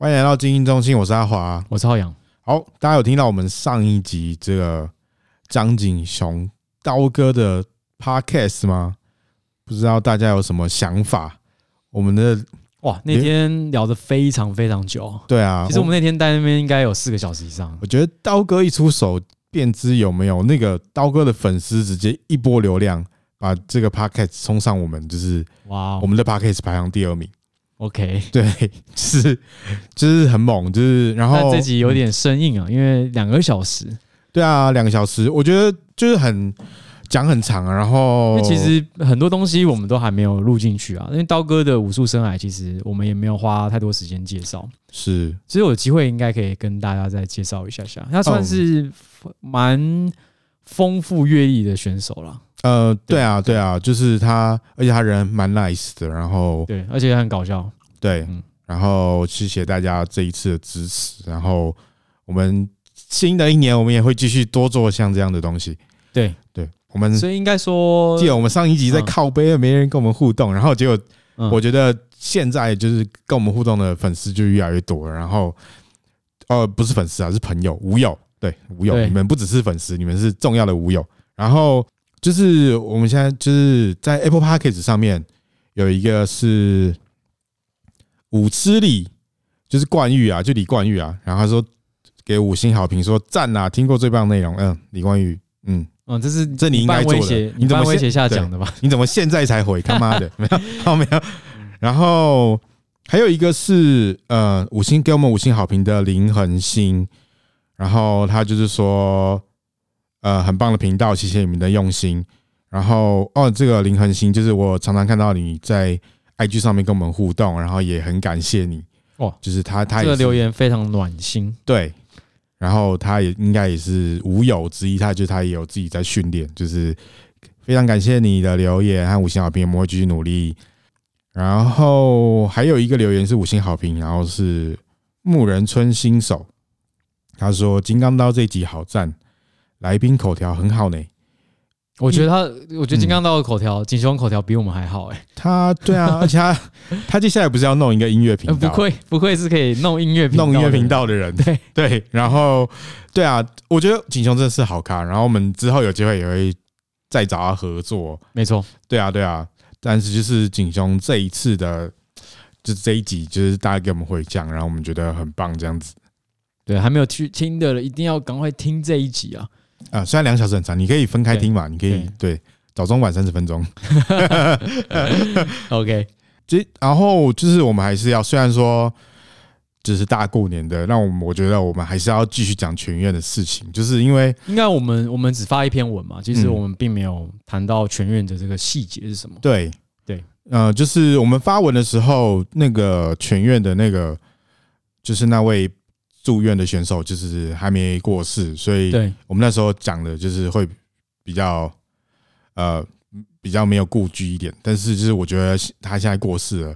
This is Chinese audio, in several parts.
欢迎来到精英中心，我是阿华，我是浩洋。好，大家有听到我们上一集这个张景雄刀哥的 podcast 吗？不知道大家有什么想法？我们的哇，那天聊得非常非常久。对啊，其实我们那天在那边应该有四个小时以上。我觉得刀哥一出手，便知有没有那个刀哥的粉丝直接一波流量，把这个 podcast 冲上我们，就是哇，我们的 podcast 排行第二名。OK，对，是，就是很猛，就是然后这集有点生硬啊，因为两个小时，对啊，两个小时，我觉得就是很讲很长啊，然后其实很多东西我们都还没有录进去啊，因为刀哥的武术生涯，其实我们也没有花太多时间介绍，是，其实有机会应该可以跟大家再介绍一下下，他算是蛮丰富阅历的选手了。呃，对啊，对。啊，就是他，而且他人蛮 nice 的，然后对，而且很搞笑，对，然后谢谢大家这一次的支持，然后我们新的一年我们也会继续多做像这样的东西，对，对，我们所以应该说，记得我们上一集在靠背，没人跟我们互动，然后结果我觉得现在就是跟我们互动的粉丝就越来越多了，然后呃，不是粉丝啊，是朋友、无友，对，无友，你们不只是粉丝，你们是重要的无友，然后。就是我们现在就是在 Apple Podcast 上面有一个是五吃李，就是冠玉啊，就李冠玉啊，然后他说给五星好评，说赞啊，听过最棒的内容，嗯，李冠玉，嗯，嗯，这是这你应该做的，你怎么威胁下讲的吧？你怎么现在才回？他妈的，没有，没有。然后还有一个是呃五星给我们五星好评的林恒星，然后他就是说。呃，很棒的频道，谢谢你们的用心。然后哦，这个林恒星就是我常常看到你在 IG 上面跟我们互动，然后也很感谢你哦。就是他，他这个留言非常暖心。对，然后他也应该也是无友之一，他就他也有自己在训练，就是非常感谢你的留言和五星好评，我们会继续努力。然后还有一个留言是五星好评，然后是木人村新手，他说金刚刀这一集好赞。来宾口条很好呢，我觉得他，我觉得金刚道的口条，锦雄口条比我们还好哎。他对啊，而且他他接下来不是要弄一个音乐频道？不愧不愧是可以弄音乐弄音乐频道的人。对对，然后对啊，我觉得景雄真的是好咖。然后我们之后有机会也会再找他合作。没错，对啊对啊。但是就是景雄这一次的，就是这一集，就是大家给我们回讲，然后我们觉得很棒，这样子。对，还没有去听的人，一定要赶快听这一集啊！啊，虽然两小时很长，你可以分开听嘛，你可以对早中晚三十分钟。OK，这然后就是我们还是要，虽然说就是大过年的，那我们我觉得我们还是要继续讲全院的事情，就是因为应该我们我们只发一篇文嘛，其实我们并没有谈到全院的这个细节是什么。对对，呃，就是我们发文的时候，那个全院的那个就是那位。住院的选手就是还没过世，所以我们那时候讲的就是会比较呃比较没有顾忌一点。但是就是我觉得他现在过世了，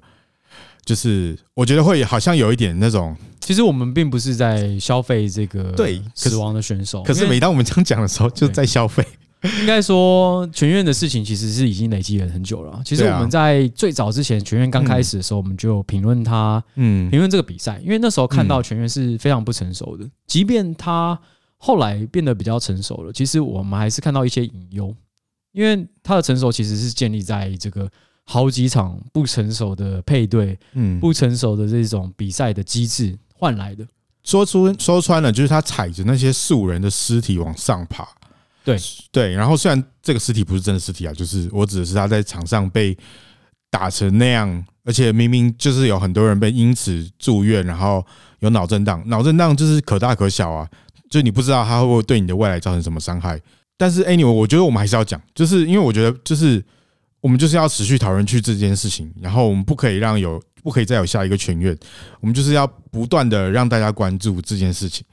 就是我觉得会好像有一点那种。其实我们并不是在消费这个对死亡的选手，可是每当我们这样讲的时候，就在消费。应该说，全院的事情其实是已经累积了很久了。其实我们在最早之前，全院刚开始的时候，我们就评论他，嗯，评论这个比赛，因为那时候看到全院是非常不成熟的。即便他后来变得比较成熟了，其实我们还是看到一些隐忧，因为他的成熟其实是建立在这个好几场不成熟的配对，嗯，不成熟的这种比赛的机制换来的。说出说穿了，就是他踩着那些素人的尸体往上爬。对对，然后虽然这个尸体不是真的尸体啊，就是我指的是他在场上被打成那样，而且明明就是有很多人被因此住院，然后有脑震荡，脑震荡就是可大可小啊，就你不知道他会不会对你的未来造成什么伤害。但是 anyway，我觉得我们还是要讲，就是因为我觉得就是我们就是要持续讨论去这件事情，然后我们不可以让有不可以再有下一个全院，我们就是要不断的让大家关注这件事情。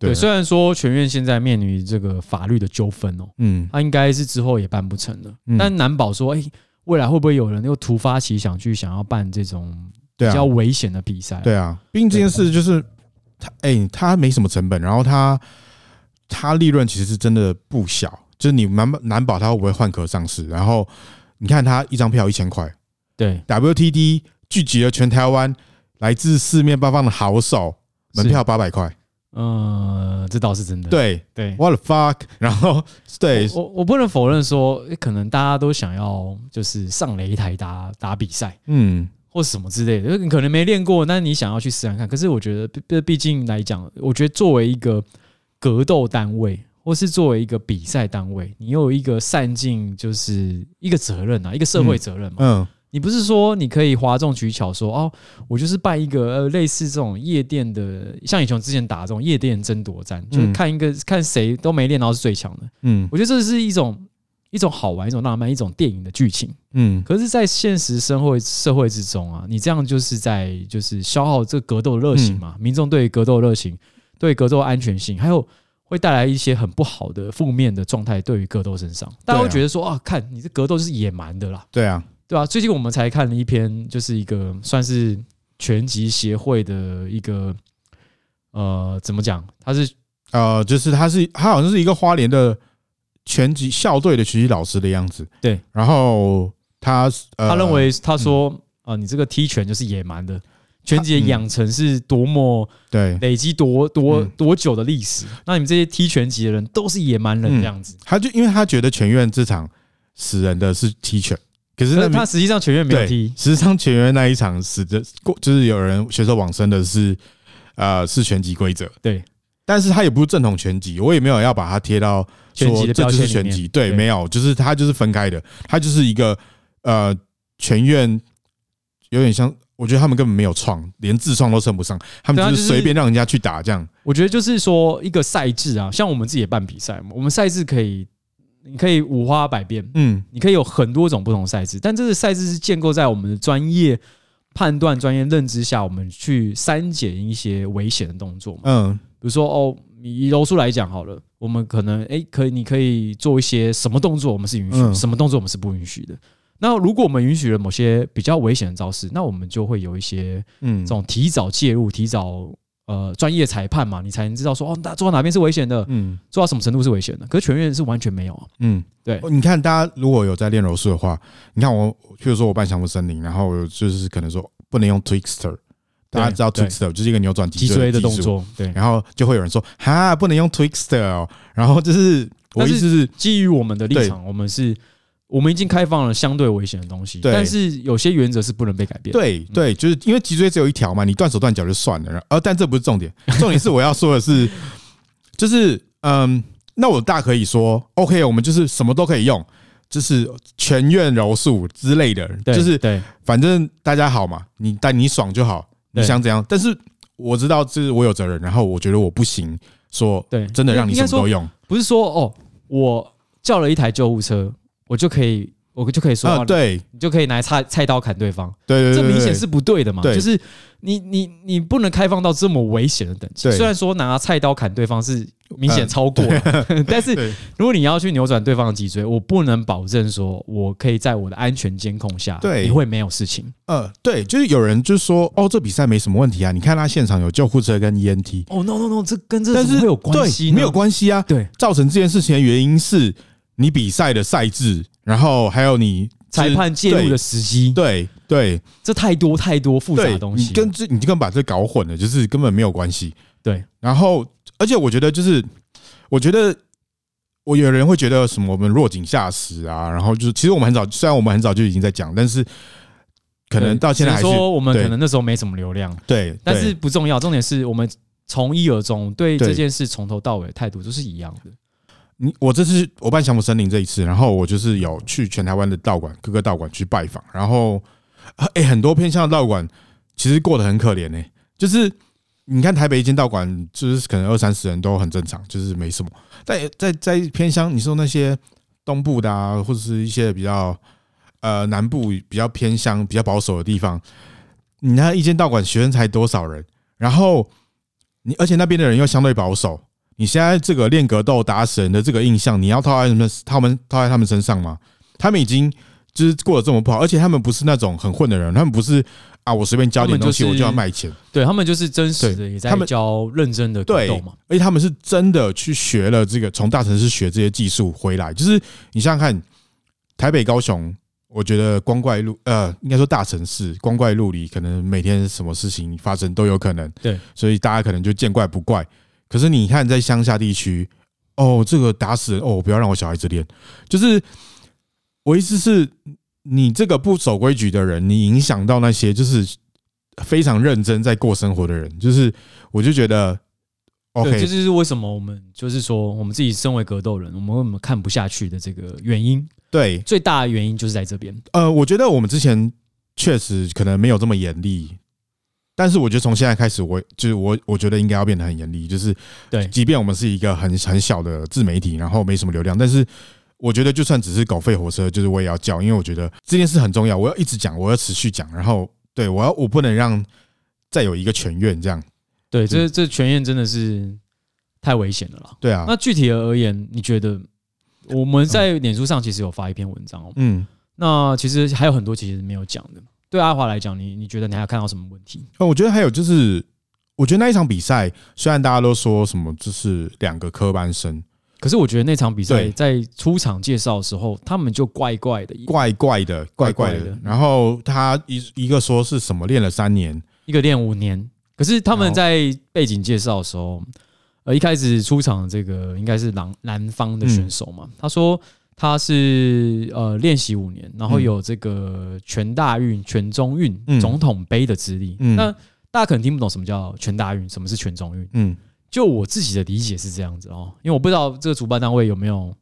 对，虽然说全院现在面临这个法律的纠纷哦，嗯，他应该是之后也办不成了，但难保说，哎，未来会不会有人又突发奇想去想要办这种比较危险的比赛？对啊，毕竟这件事就是他，哎，他没什么成本，然后他他利润其实是真的不小，就是你难难保他会不会换壳上市？然后你看他一张票一千块，对，WTD 聚集了全台湾来自四面八方的好手，门票八百块。嗯，这倒是真的。对对，What the fuck？然后对我我，我不能否认说，可能大家都想要就是上擂台打打比赛，嗯，或什么之类的。你可能没练过，但你想要去试试看。可是我觉得，毕毕竟来讲，我觉得作为一个格斗单位，或是作为一个比赛单位，你有一个善尽就是一个责任啊，一个社会责任嘛。嗯。嗯你不是说你可以哗众取巧说哦，我就是办一个呃类似这种夜店的，像以前之前打这种夜店争夺战，就是看一个看谁都没练，然后是最强的。嗯，我觉得这是一种一种好玩、一种浪漫、一种电影的剧情。嗯，可是，在现实社会社会之中啊，你这样就是在就是消耗这个格斗热情嘛。民众对格斗热情、对格斗安全性，还有会带来一些很不好的负面的状态，对于格斗身上，大家会觉得说啊，看你这格斗就是野蛮的啦。对啊。对啊，最近我们才看了一篇，就是一个算是拳击协会的一个，呃，怎么讲？他是呃，就是他是他好像是一个花莲的拳击校队的拳击老师的样子。对，然后他他认为他说啊，你这个踢拳就是野蛮的，拳击的养成是多么对累积多多多久的历史？那你们这些踢拳击的人都是野蛮人这样子。他就因为他觉得全院这场死人的是踢拳。可是那他实际上全员没有踢，实际上全员那一场死的过，就是有人选手往生的是，呃，是拳击规则。对，但是他也不是正统拳击，我也没有要把它贴到说这就是拳击。对，没有，就是他就是分开的，他就是一个呃，全院有点像，我觉得他们根本没有创，连自创都称不上，他们就是随便让人家去打这样。我觉得就是说一个赛制啊，像我们自己也办比赛嘛，我们赛制可以。你可以五花百变，嗯，你可以有很多种不同赛制，但这个赛制是建构在我们的专业判断、专业认知下，我们去删减一些危险的动作嘛，嗯，比如说哦，以柔术来讲好了，我们可能哎，可以，你可以做一些什么动作，我们是允许，什么动作我们是不允许的。那如果我们允许了某些比较危险的招式，那我们就会有一些嗯，这种提早介入、提早。呃，专业裁判嘛，你才能知道说哦，那做到哪边是危险的，嗯，做到什么程度是危险的。可是全院是完全没有，嗯，对。你看，大家如果有在练柔术的话，你看我，譬如说我办降服森林，然后就是可能说不能用 Twister，大家知道 Twister 就是一个扭转脊椎的动作，对。然后就会有人说哈，不能用 Twister 哦。然后就是我意思是基于我们的立场，我们是。我们已经开放了相对危险的东西，但是有些原则是不能被改变。对对，就是因为脊椎只有一条嘛，你断手断脚就算了。而但这不是重点，重点是我要说的是，就是嗯，那我大可以说，OK，我们就是什么都可以用，就是全院柔术之类的，就是对，反正大家好嘛，你但你爽就好，你想怎样？但是我知道就是我有责任，然后我觉得我不行，说对，真的让你什么都用，不是说哦，我叫了一台救护车。我就可以，我就可以说，啊，对，你就可以拿菜菜刀砍对方，对对，这明显是不对的嘛。就是你你你不能开放到这么危险的等级。虽然说拿菜刀砍对方是明显超过了，但是如果你要去扭转对方的脊椎，我不能保证说我可以在我的安全监控下，对，你会没有事情。呃，对，就是有人就说，哦，这比赛没什么问题啊，你看他现场有救护车跟 ENT。哦，no no no，这跟这是没有关系，没有关系啊。对，造成这件事情的原因是。你比赛的赛制，然后还有你裁判介入的时机，对对，这太多太多复杂的东西，你跟这你就跟把这搞混了，就是根本没有关系。对，然后而且我觉得就是，我觉得我有人会觉得什么我们落井下石啊，然后就是其实我们很早，虽然我们很早就已经在讲，但是可能到现在还是说我们可能那时候没什么流量，对，但是不重要，重点是我们从一而终，对这件事从头到尾态度都是一样的。你我这次我办降服森林这一次，然后我就是有去全台湾的道馆各个道馆去拜访，然后诶很多偏乡的道馆其实过得很可怜呢。就是你看台北一间道馆，就是可能二三十人都很正常，就是没什么。但在在偏乡，你说那些东部的啊，或者是一些比较呃南部比较偏乡、比较保守的地方，你那一间道馆学生才多少人？然后你而且那边的人又相对保守。你现在这个练格斗打死人的这个印象，你要套在什么？他们套在他们身上吗？他们已经就是过得这么不好，而且他们不是那种很混的人，他们不是啊，我随便教点东西我就要卖钱。对，他们就是真实的，也在教认真的格斗嘛。而且他们是真的去学了这个，从大城市学这些技术回来。就是你想想看，台北、高雄我觉得光怪陆呃，应该说大城市光怪陆离，可能每天什么事情发生都有可能。对，所以大家可能就见怪不怪。可是你看，在乡下地区，哦，这个打死人哦，不要让我小孩子练。就是我意思是，你这个不守规矩的人，你影响到那些就是非常认真在过生活的人。就是我就觉得，OK，这就是为什么我们就是说，我们自己身为格斗人，我们为什么看不下去的这个原因。对，最大的原因就是在这边。呃，我觉得我们之前确实可能没有这么严厉，但是我觉得从现在开始，我就是我，我觉得应该要变得很严厉。就是对，即便我们是一个很很小的自媒体，然后没什么流量，但是我觉得就算只是狗吠火车，就是我也要叫，因为我觉得这件事很重要，我要一直讲，我要持续讲，然后对我要我不能让再有一个全院这样。对，这这全院真的是太危险了啦。对啊，那具体而言，你觉得？我们在脸书上其实有发一篇文章哦，嗯，那其实还有很多其实没有讲的。对阿华来讲，你你觉得你还要看到什么问题？呃，我觉得还有就是，我觉得那一场比赛虽然大家都说什么就是两个科班生，可是我觉得那场比赛在出场介绍的时候，他们就怪怪的，怪怪的，怪怪的。然后他一一个说是什么练了三年，一个练五年，可是他们在背景介绍的时候。呃，一开始出场的这个应该是南南方的选手嘛？他说他是呃练习五年，然后有这个全大运、全中运、总统杯的资历。那大家可能听不懂什么叫全大运，什么是全中运？嗯，就我自己的理解是这样子哦，因为我不知道这个主办单位有没有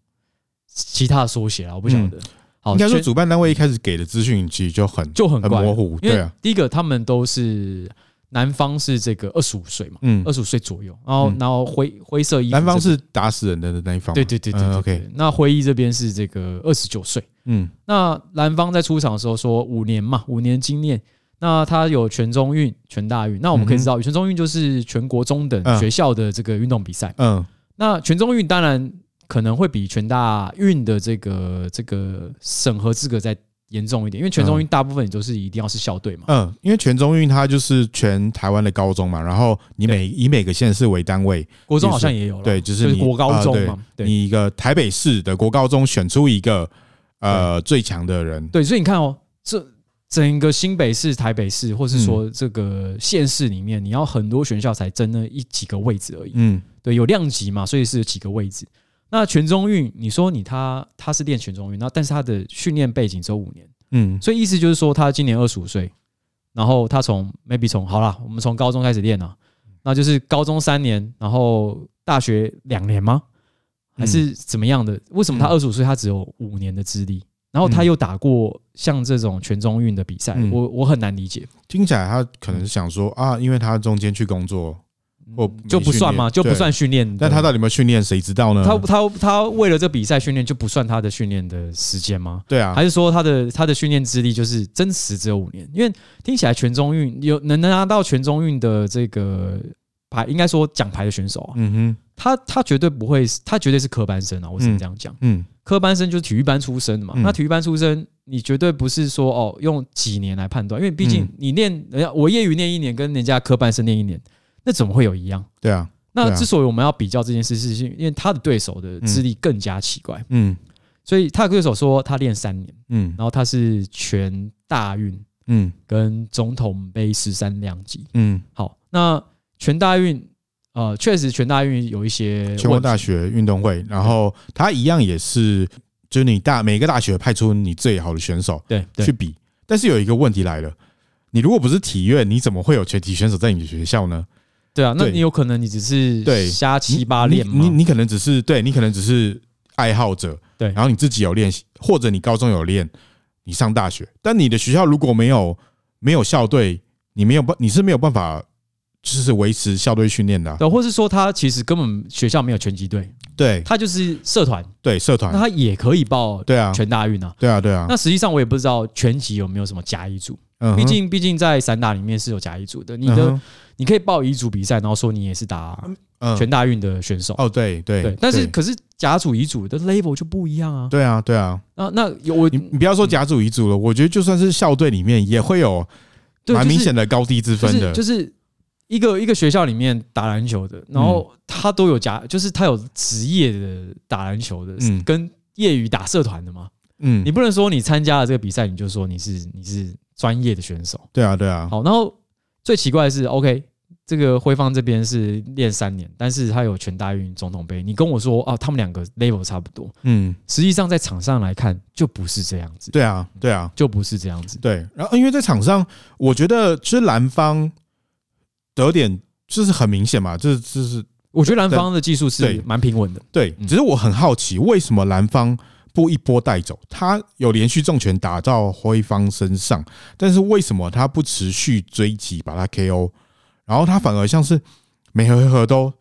其他的缩写啊，我不晓得。好，应该说主办单位一开始给的资讯其实就很就很模糊，对啊。第一个，他们都是。男方是这个二十五岁嘛，嗯，二十五岁左右，然后然后灰灰色衣服，男方是打死人的那一方，对对对对，OK。那灰衣这边是这个二十九岁，嗯，那男方在出场的时候说五年嘛，五年经验，那他有全中运、全大运，那我们可以知道，全中运就是全国中等学校的这个运动比赛，嗯，那全中运当然可能会比全大运的这个这个审核资格在。严重一点，因为全中运大部分也都是一定要是校队嘛。嗯，因为全中运它就是全台湾的高中嘛，然后你每以每个县市为单位，国中好像也有了。对，就是你国高中嘛。你一个台北市的国高中选出一个呃最强的人。对，所以你看哦，这整个新北市、台北市，或是说这个县市里面，你要很多学校才争那一几个位置而已。嗯，对，有量级嘛，所以是有几个位置。那全中运，你说你他他是练全中运，那但是他的训练背景只有五年，嗯，所以意思就是说他今年二十五岁，然后他从 maybe 从好了，我们从高中开始练啊，那就是高中三年，然后大学两年吗？还是怎么样的？为什么他二十五岁他只有五年的资历？然后他又打过像这种全中运的比赛，我我很难理解。听起来他可能是想说啊，因为他中间去工作。我就不算吗？就不算训练。但他到底有没有训练？谁知道呢？他他他为了这比赛训练，就不算他的训练的时间吗？对啊。还是说他的他的训练资历就是真实只有五年？因为听起来全中运有能能拿到全中运的这个牌，应该说奖牌的选手啊，嗯哼，他他绝对不会，他绝对是科班生啊！我只能这样讲。嗯，科班生就是体育班出身的嘛。那体育班出身，你绝对不是说哦用几年来判断，因为毕竟你练人家我业余练一年，跟人家科班生练一年。那怎么会有一样？对啊，那之所以我们要比较这件事，是因为他的对手的资历更加奇怪。嗯，所以他的对手说他练三年，嗯，然后他是全大运，嗯，跟总统杯十三量级，嗯，好，那全大运，呃，确实全大运有一些全国大学运动会，然后他一样也是，就是你大每个大学派出你最好的选手，对，去比。但是有一个问题来了，你如果不是体院，你怎么会有全体选手在你的学校呢？对啊，那你有可能你只是对瞎七八练吗？你你可能只是对你可能只是爱好者，对，然后你自己有练习，或者你高中有练，你上大学，但你的学校如果没有没有校队，你没有办你是没有办法就是维持校队训练的，对，或是说他其实根本学校没有拳击队，对，他就是社团，对社团，那他也可以报对啊全大运啊，对啊对啊，那实际上我也不知道拳击有没有什么甲乙组，毕竟毕竟在散打里面是有甲乙组的，你的。你可以报乙组比赛，然后说你也是打全大运的选手。哦，对对对，但是可是甲组乙组的 level 就不一样啊。对啊，对啊。那那有我你你不要说甲组乙组了，我觉得就算是校队里面也会有蛮明显的高低之分的。就是一个一个学校里面打篮球的，然后他都有甲，就是他有职业的打篮球的，跟业余打社团的嘛。嗯，你不能说你参加了这个比赛，你就说你是你是专业的选手。对啊，对啊。好，然后最奇怪的是，OK。这个辉方这边是练三年，但是他有全大运总统杯。你跟我说啊，他们两个 level 差不多，嗯，实际上在场上来看就不是这样子。对啊，对啊，就不是这样子。对，然后因为在场上，我觉得其实蓝方得点就是很明显嘛，就是就是，我觉得蓝方的技术是蛮平稳的。对，只是我很好奇，为什么蓝方不一波带走？他有连续重拳打到辉方身上，但是为什么他不持续追击把他 KO？然后他反而像是每回合都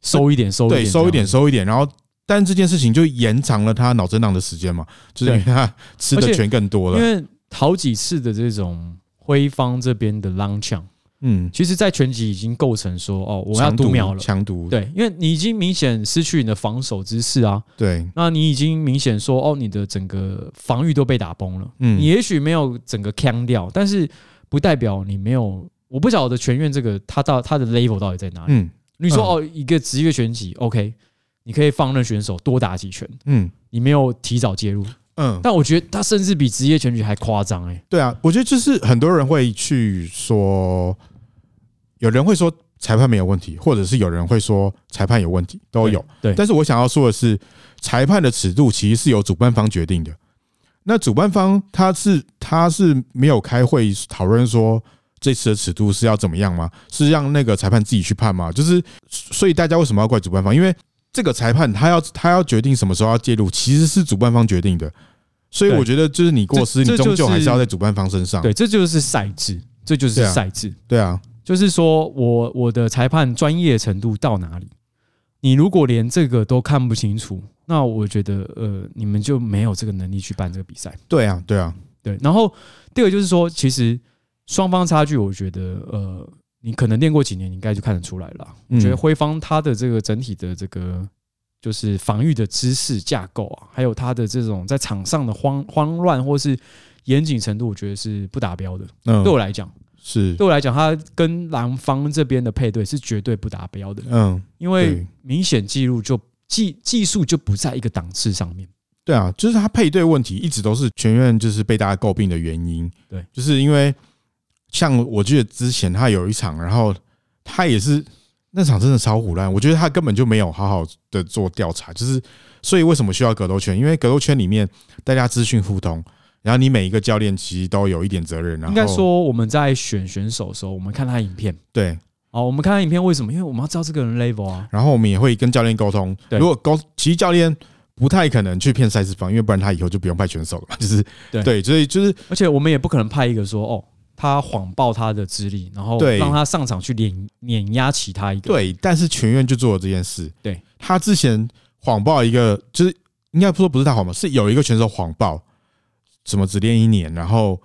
收一点，收一点，对，收一点，收一点。然后，但这件事情就延长了他脑震荡的时间嘛，就是因为他吃的拳更多了。因为好几次的这种辉方这边的踉跄，嗯，其实，在拳击已经构成说，哦，我要读秒了，强读。对，因为你已经明显失去你的防守姿势啊。对，那你已经明显说，哦，你的整个防御都被打崩了。嗯，你也许没有整个锵掉，但是不代表你没有。我不晓得全院这个他到他的 level 到底在哪里？嗯，你说哦，一个职业拳击，OK，你可以放任选手多打几拳，嗯，你没有提早介入，嗯，但我觉得他甚至比职业拳击还夸张哎。对啊，我觉得就是很多人会去说，有人会说裁判没有问题，或者是有人会说裁判有问题，都有。对，但是我想要说的是，裁判的尺度其实是由主办方决定的。那主办方他是他是没有开会讨论说。这次的尺度是要怎么样吗？是让那个裁判自己去判吗？就是，所以大家为什么要怪主办方？因为这个裁判他要他要决定什么时候要介入，其实是主办方决定的。所以我觉得，就是你过失，你终究还是要在主办方身上。对，这就是赛制，这就是赛制。对啊，就是说我我的裁判专业程度到哪里？你如果连这个都看不清楚，那我觉得呃，你们就没有这个能力去办这个比赛。对啊，对啊，对。然后第二个就是说，其实。双方差距，我觉得，呃，你可能练过几年，你应该就看得出来了。我觉得辉方他的这个整体的这个就是防御的知识架构啊，还有他的这种在场上的慌慌乱或是严谨程度，我觉得是不达标的。对我来讲，是对我来讲，他跟蓝方这边的配对是绝对不达标的。嗯，因为明显记录就技技术就不在一个档次上面。对啊，就是他配对问题一直都是全院就是被大家诟病的原因。对，就是因为。像我记得之前他有一场，然后他也是那场真的超唬烂，我觉得他根本就没有好好的做调查，就是所以为什么需要格斗圈？因为格斗圈里面大家资讯互通，然后你每一个教练其实都有一点责任。然后应该说我们在选选手的时候，我们看他影片，对，哦，我们看他影片为什么？因为我们要知道这个人 level 啊。然后我们也会跟教练沟通，如果沟其实教练不太可能去骗赛事方，因为不然他以后就不用派选手了嘛。就是对对，所以就是而且我们也不可能派一个说哦。他谎报他的资历，然后让他上场去碾碾压其他一个。对，但是全院就做了这件事。对，他之前谎报一个，就是应该说不是他谎报，是有一个选手谎报，什么只练一年，然后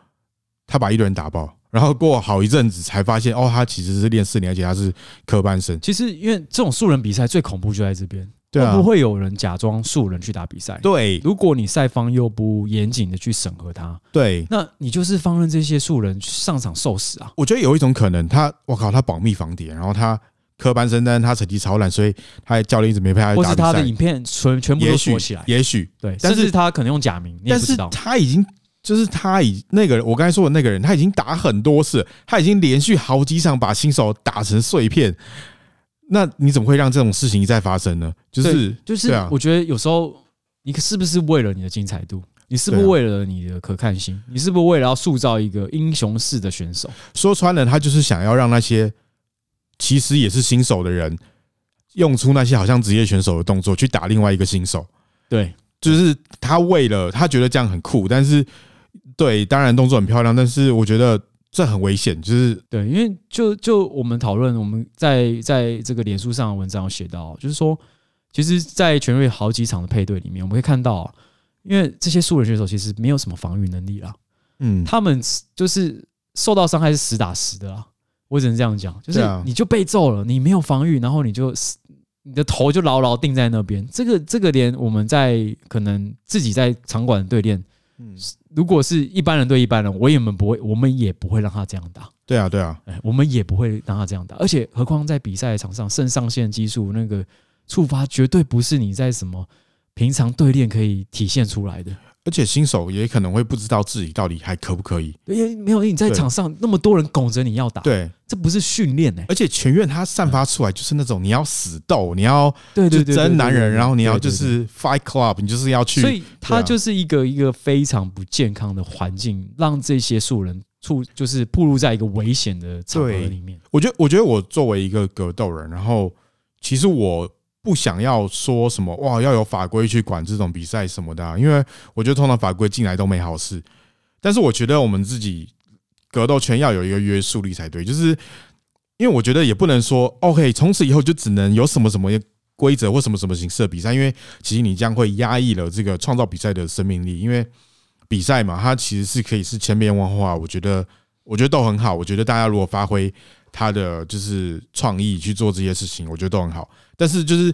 他把一堆人打爆，然后过好一阵子才发现，哦，他其实是练四年，而且他是科班生。其实，因为这种素人比赛最恐怖就在这边。对啊，不会有人假装素人去打比赛。对，如果你赛方又不严谨的去审核他，对，那你就是放任这些素人上场受死啊！我觉得有一种可能，他我靠，他保密防谍，然后他科班生，但他成绩超烂，所以他的教练一直没派他去打比赛。或是他的影片全全部都锁起来，也许对，但是他可能用假名，你也不知道。他已经就是他已那个我刚才说的那个人，他已经打很多次，他已经连续好几场把新手打成碎片。那你怎么会让这种事情一再发生呢？就是就是，我觉得有时候你是不是为了你的精彩度？你是不是为了你的可看性？你是不是为了要塑造一个英雄式的选手？说穿了，他就是想要让那些其实也是新手的人，用出那些好像职业选手的动作去打另外一个新手。对，就是他为了他觉得这样很酷，但是对，当然动作很漂亮，但是我觉得。这很危险，就是对，因为就就我们讨论，我们在在这个脸书上的文章有写到，就是说，其实，在全瑞好几场的配对里面，我们可以看到，因为这些素人选手其实没有什么防御能力啦，嗯，他们就是受到伤害是实打实的啊，我只能这样讲，就是你就被揍了，你没有防御，然后你就你的头就牢牢定在那边，这个这个连我们在可能自己在场馆对练。嗯，如果是一般人对一般人，我也们不会，我们也不会让他这样打。对啊，对啊，哎我们也不会让他这样打。而且，何况在比赛场上，肾上腺激素那个触发，绝对不是你在什么平常对练可以体现出来的。而且新手也可能会不知道自己到底还可不可以，因为没有你在场上那么多人拱着你要打，对，这不是训练呢。而且全院它散发出来就是那种你要死斗，你要对对真男人，然后你要就是 fight club，你就是要去，所以他就是一个一个非常不健康的环境，让这些素人处就是步入在一个危险的场合里面。我觉得，我觉得我作为一个格斗人，然后其实我。不想要说什么哇，要有法规去管这种比赛什么的，啊，因为我觉得通常法规进来都没好事。但是我觉得我们自己格斗圈要有一个约束力才对，就是因为我觉得也不能说 OK，从此以后就只能有什么什么规则或什么什么形式的比赛，因为其实你将会压抑了这个创造比赛的生命力。因为比赛嘛，它其实是可以是千变万化，我觉得我觉得都很好。我觉得大家如果发挥他的就是创意去做这些事情，我觉得都很好。但是就是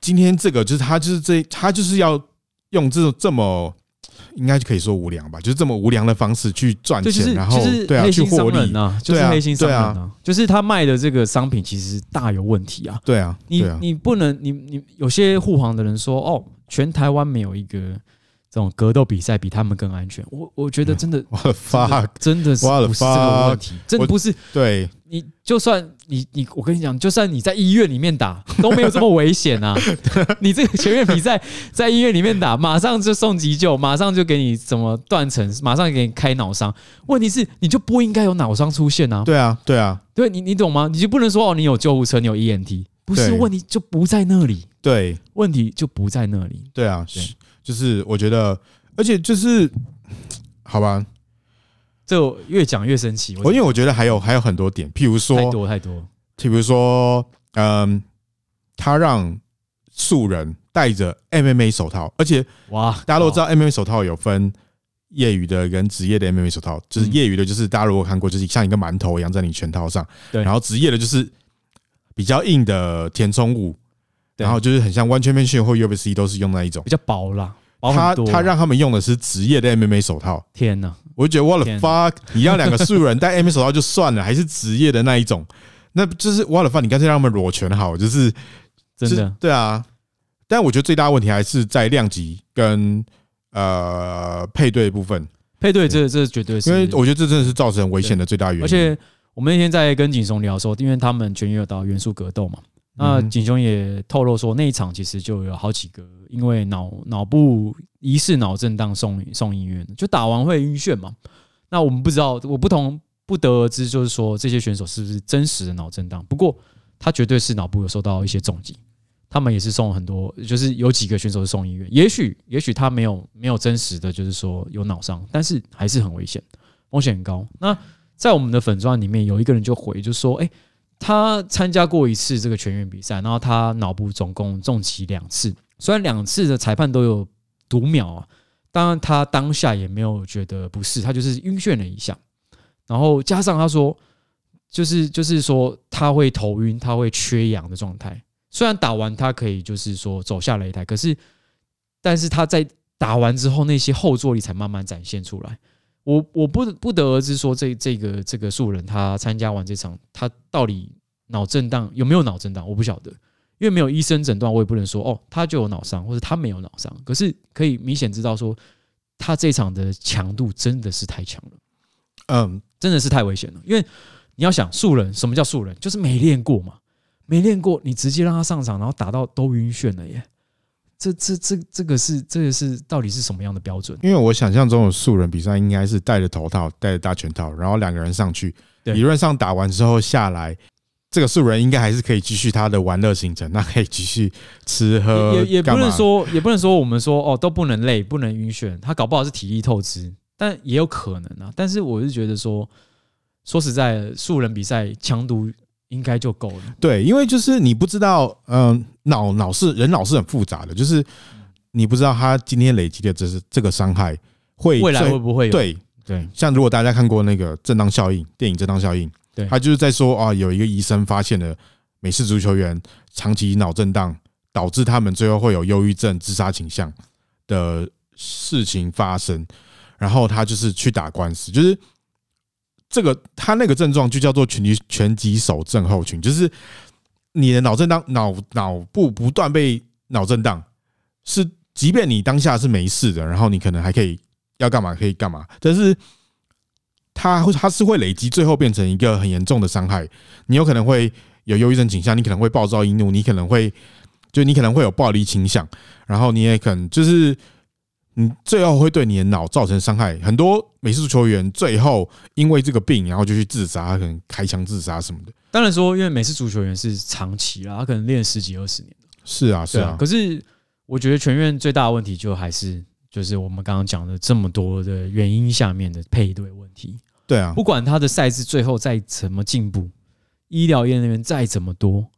今天这个，就是他就是这他就是要用这种这么应该可以说无良吧，就是这么无良的方式去赚钱，然后对啊去获利啊，就是黑心商人啊，就是他卖的这个商品其实大有问题啊。对啊，你你不能你你有些护航的人说哦，全台湾没有一个。这种格斗比赛比他们更安全，我我觉得真的，我的 fuck，真的是不是这个问题，真的不是。对，你就算你你，我跟你讲，就算你在医院里面打都没有这么危险啊！你这个拳院比赛在医院里面打，马上就送急救，马上就给你怎么断层，马上给你开脑伤。问题是，你就不应该有脑伤出现啊！对啊，对啊，对你你懂吗？你就不能说哦，你有救护车，你有 E N T，不是问题就不在那里。对，问题就不在那里。对啊，是。就是我觉得，而且就是，好吧，这越讲越生气。我因为我觉得还有还有很多点，譬如说太多太多，譬如说，嗯，他让素人戴着 MMA 手套，而且哇，大家都知道 MMA 手套有分业余的跟职业的 MMA 手套，就是业余的，就是大家如果看过，就是像一个馒头一样在你拳套上，对，然后职业的就是比较硬的填充物，然后就是很像 One Championship 或 UFC 都是用那一种。比较薄啦。他他让他们用的是职业的 MMA 手套。天哪！我就觉得 What the fuck！你让两个素人 戴 MMA 手套就算了，还是职业的那一种，那就是 What the fuck！你干脆让他们裸拳好，就是真的对啊。但我觉得最大的问题还是在量级跟呃配对的部分。配对这这绝对是，因为我觉得这真的是造成危险的最大原因。而且我们那天在跟景松聊说，因为他们全员有到元素格斗嘛。那景雄也透露说，那一场其实就有好几个因为脑脑部疑似脑震荡送送医院，就打完会晕眩嘛。那我们不知道，我不同不得而知，就是说这些选手是不是真实的脑震荡。不过他绝对是脑部有受到一些重击，他们也是送了很多，就是有几个选手是送医院。也许也许他没有没有真实的就是说有脑伤，但是还是很危险，风险很高。那在我们的粉钻里面有一个人就回，就说：“哎。”他参加过一次这个全员比赛，然后他脑部总共重击两次，虽然两次的裁判都有读秒啊，当然他当下也没有觉得不适，他就是晕眩了一下，然后加上他说，就是就是说他会头晕，他会缺氧的状态。虽然打完他可以就是说走下擂台，可是但是他在打完之后那些后坐力才慢慢展现出来。我我不不得而知说这这个这个素人他参加完这场，他到底脑震荡有没有脑震荡？我不晓得，因为没有医生诊断，我也不能说哦，他就有脑伤，或者他没有脑伤。可是可以明显知道说，他这场的强度真的是太强了，嗯，真的是太危险了。因为你要想素人，什么叫素人？就是没练过嘛，没练过，你直接让他上场，然后打到都晕眩了耶。这这这这个是这个是到底是什么样的标准？因为我想象中的素人比赛应该是戴着头套、戴着大拳套，然后两个人上去，理论上打完之后下来，这个素人应该还是可以继续他的玩乐行程，那可以继续吃喝。也也不能说，也不能说我们说哦都不能累，不能晕眩，他搞不好是体力透支，但也有可能啊。但是我是觉得说，说实在，素人比赛强度。应该就够了。对，因为就是你不知道，嗯，脑脑是人脑是很复杂的，就是你不知道他今天累积的这是这个伤害会未来会不会有？对对，像如果大家看过那个震荡效应电影《震荡效应》，对，他就是在说啊，有一个医生发现了美式足球员长期脑震荡导致他们最后会有忧郁症、自杀倾向的事情发生，然后他就是去打官司，就是。这个他那个症状就叫做拳击拳击手症候群，就是你的脑震荡、脑脑部不断被脑震荡，是，即便你当下是没事的，然后你可能还可以要干嘛可以干嘛，但是它会它是会累积，最后变成一个很严重的伤害。你有可能会有忧郁症倾向，你可能会暴躁易怒，你可能会就你可能会有暴力倾向，然后你也可能就是。你最后会对你的脑造成伤害。很多美式足球员最后因为这个病，然后就去自杀，他可能开枪自杀什么的。当然说，因为美式足球员是长期啦，他可能练十几二十年。是啊，是啊。可是我觉得全院最大的问题就还是就是我们刚刚讲的这么多的原因下面的配对问题。对啊，不管他的赛制最后再怎么进步，医疗业人员再怎么多。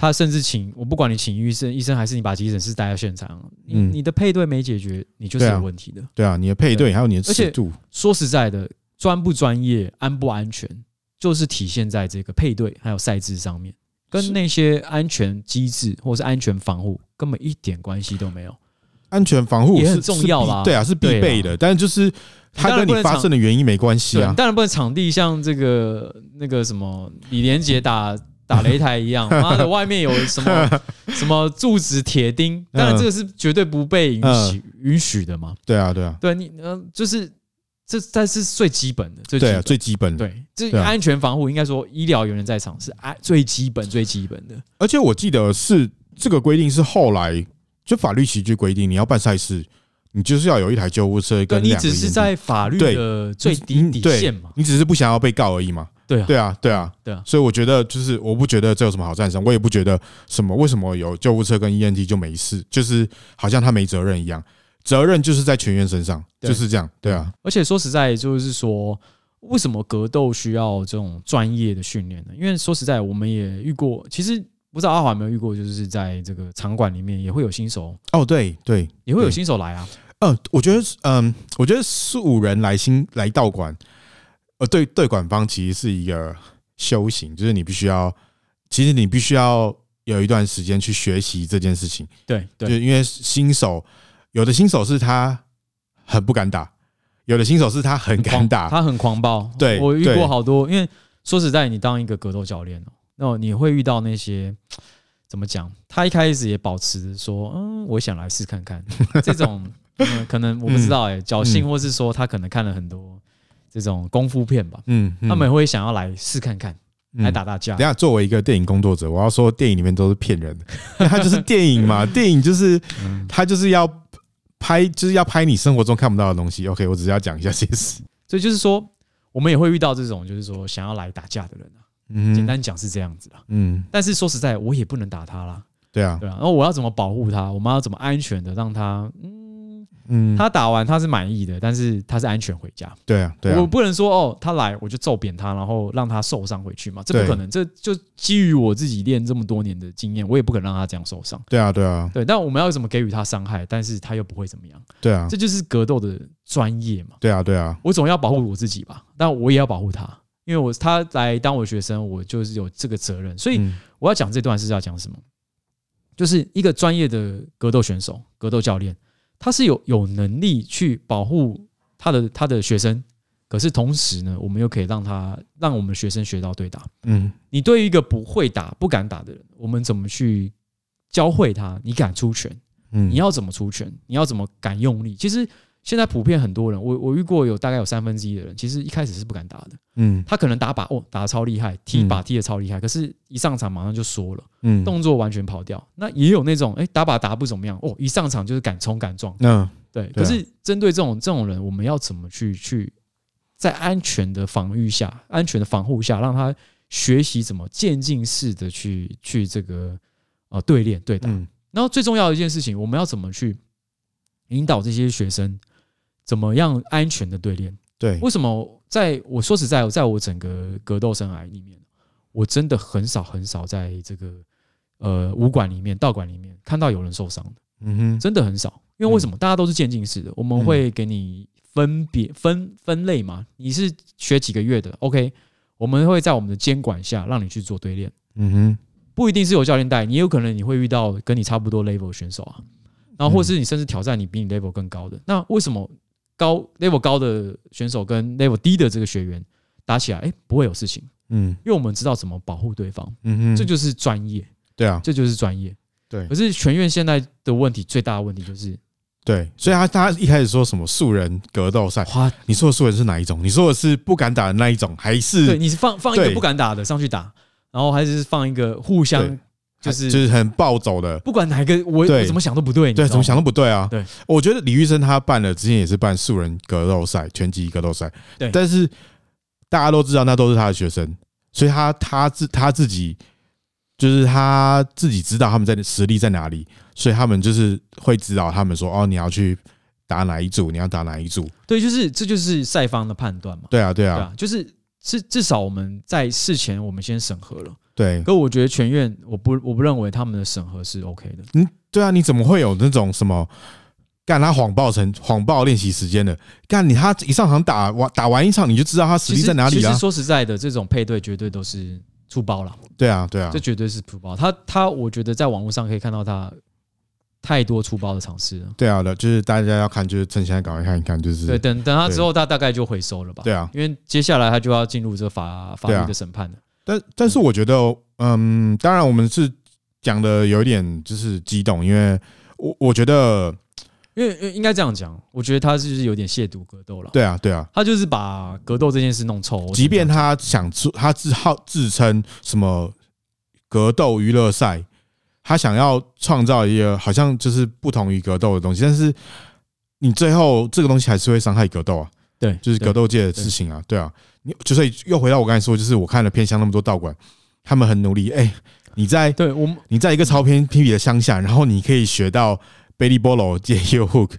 他甚至请我不管你请医生，医生还是你把急诊室带到现场，你你的配对没解决，你就是有问题的。对啊，你的配对还有你的尺度。说实在的，专不专业、安不安全，就是体现在这个配对还有赛制上面，跟那些安全机制或是安全防护根本一点关系都没有。安全防护也很重要啦，对啊，是必备的。但是就是它跟你发生的原因没关系啊。当然不能场地像这个那个什么李连杰打。打擂台一样，妈的，外面有什么 什么柱子、铁钉，当然这个是绝对不被允许允许的嘛。对啊，对啊，对你，嗯，就是这但是最基本的，最对啊，最基本的。对，这安全防护应该说医疗人员在场是安最基本最基本的。而且我记得是这个规定是后来就法律起据规定，你要办赛事，你就是要有一台救护车跟。你只是在法律的最低底线嘛，你只是不想要被告而已嘛。对啊，对啊，对啊，对啊，所以我觉得就是，我不觉得这有什么好赞赏，我也不觉得什么为什么有救护车跟 ENT 就没事，就是好像他没责任一样，责任就是在全员身上，就是这样，对啊。而且说实在，就是说，为什么格斗需要这种专业的训练呢？因为说实在，我们也遇过，其实不知道阿华有没有遇过，就是在这个场馆里面也会有新手哦，对对，也会有新手来啊。嗯，我觉得，嗯，我觉得素人来新来道馆。呃，对对，管方其实是一个修行，就是你必须要，其实你必须要有一段时间去学习这件事情。对，对，就因为新手有的新手是他很不敢打，有的新手是他很敢打，他很狂暴。对，我遇过好多。因为说实在，你当一个格斗教练哦，那你会遇到那些怎么讲？他一开始也保持说，嗯，我想来试看看这种，可能我不知道哎，侥幸，或是说他可能看了很多。这种功夫片吧，嗯，他们会想要来试看看，来打打架。等下，作为一个电影工作者，我要说，电影里面都是骗人的，他就是电影嘛，电影就是他就是要拍，就是要拍你生活中看不到的东西。OK，我只是要讲一下这些事。所以就是说，我们也会遇到这种，就是说想要来打架的人啊。简单讲是这样子啊。嗯，但是说实在，我也不能打他啦。对啊，对啊。然后我要怎么保护他？我们要怎么安全的让他？嗯，他打完他是满意的，但是他是安全回家。对啊，对啊，我不能说哦，他来我就揍扁他，然后让他受伤回去嘛，这不可能。这就基于我自己练这么多年的经验，我也不可能让他这样受伤。对啊，对啊，对。但我们要怎么给予他伤害，但是他又不会怎么样？对啊，这就是格斗的专业嘛。对啊，对啊。我总要保护我自己吧，但我也要保护他，因为我他来当我学生，我就是有这个责任。所以我要讲这段是要讲什么？就是一个专业的格斗选手、格斗教练。他是有有能力去保护他的他的学生，可是同时呢，我们又可以让他让我们学生学到对打。嗯，你对于一个不会打、不敢打的人，我们怎么去教会他？你敢出拳？嗯，你要怎么出拳？你要怎么敢用力？其实。现在普遍很多人，我我遇过有大概有三分之一的人，其实一开始是不敢打的。嗯，他可能打靶哦，打得超厉害，踢靶踢的超厉害，可是一上场马上就缩了，嗯，动作完全跑掉。那也有那种哎，打靶打不怎么样哦，一上场就是敢冲敢撞。嗯，对。可是针对这种这种人，我们要怎么去去在安全的防御下、安全的防护下，让他学习怎么渐进式的去去这个呃对练对打。然后最重要的一件事情，我们要怎么去引导这些学生？怎么样安全的对练？对，为什么在我说实在，在我整个格斗生涯里面，我真的很少很少在这个呃武馆里面、道馆里面看到有人受伤的。嗯哼，真的很少。因为为什么？大家都是渐进式的，我们会给你分别分分类嘛。你是学几个月的？OK，我们会在我们的监管下让你去做对练。嗯哼，不一定是有教练带，你有可能你会遇到跟你差不多 level 的选手啊，然后或是你甚至挑战你比你 level 更高的。那为什么？高 level 高的选手跟 level 低的这个学员打起来，哎，不会有事情，嗯，因为我们知道怎么保护对方，嗯哼，这就是专业，对啊，这就是专业，对。可是全院现在的问题最大的问题就是，对，所以他他一开始说什么素人格斗赛，你说的素人是哪一种？你说的是不敢打的那一种，还是对？你是放放一个不敢打的上去打，然后还是放一个互相就是就是很暴走的？不管哪一个，我我怎么想都不对，对，怎么想都不对啊！对，我觉得李玉生他办了之前也是办素人格斗赛、拳击格斗赛，对，但是大家都知道那都是他的学生。所以他他自他自己就是他自己知道他们在实力在哪里，所以他们就是会指导他们说哦，你要去打哪一组，你要打哪一组。对，就是这就是赛方的判断嘛。对啊，对啊，对啊，就是至至少我们在事前我们先审核了。对，可我觉得全院我不我不认为他们的审核是 OK 的。嗯，对啊，你怎么会有那种什么？干他谎报成谎报练习时间的，干你他一上场打完打完一场你就知道他实力在哪里了。其实说实在的，这种配对绝对都是出包了。对啊，对啊，这绝对是出包。他他，我觉得在网络上可以看到他太多粗包的尝试了。对啊的，就是大家要看，就是趁现在赶快看一看，就是对，等等他之后，他大概就回收了吧。对啊，因为接下来他就要进入这个法法律的审判了。但但是我觉得，嗯，当然我们是讲的有一点就是激动，因为我我觉得。因为应该这样讲，我觉得他是有点亵渎格斗了。对啊，对啊，他就是把格斗这件事弄臭。即便他想出，他自号自称什么格斗娱乐赛，他想要创造一个好像就是不同于格斗的东西，但是你最后这个东西还是会伤害格斗啊。对，就是格斗界的事情啊。对啊，你就所以又回到我刚才说，就是我看了偏乡那么多道馆，他们很努力。哎，你在对我们，你在一个超偏僻的乡下，然后你可以学到。贝利波罗借 heel hook，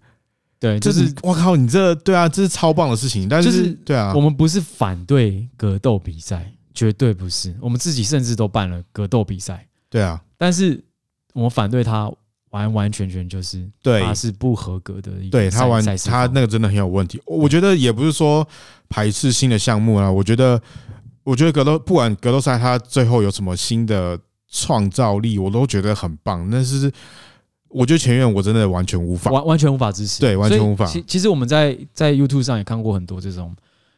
对，就是我靠，你这对啊，这是超棒的事情。但是对啊，我们不是反对格斗比赛，绝对不是。我们自己甚至都办了格斗比赛，对啊。但是我们反对他完完全全就是对，他是不合格的一。对他完，他那个真的很有问题。我觉得也不是说排斥新的项目啊。我觉得，我觉得格斗不管格斗赛，他最后有什么新的创造力，我都觉得很棒。但是。我觉得前院我真的完全无法，完完全无法支持。对，完全无法。其其实我们在在 YouTube 上也看过很多这种